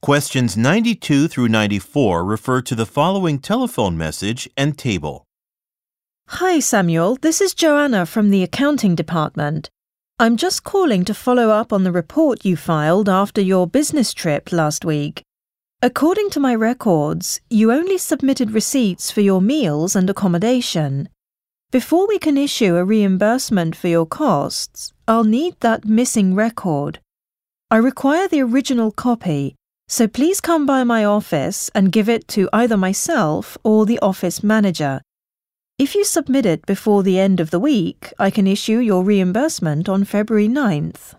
Questions 92 through 94 refer to the following telephone message and table. Hi, Samuel. This is Joanna from the accounting department. I'm just calling to follow up on the report you filed after your business trip last week. According to my records, you only submitted receipts for your meals and accommodation. Before we can issue a reimbursement for your costs, I'll need that missing record. I require the original copy so please come by my office and give it to either myself or the office manager. If you submit it before the end of the week, I can issue your reimbursement on February 9th.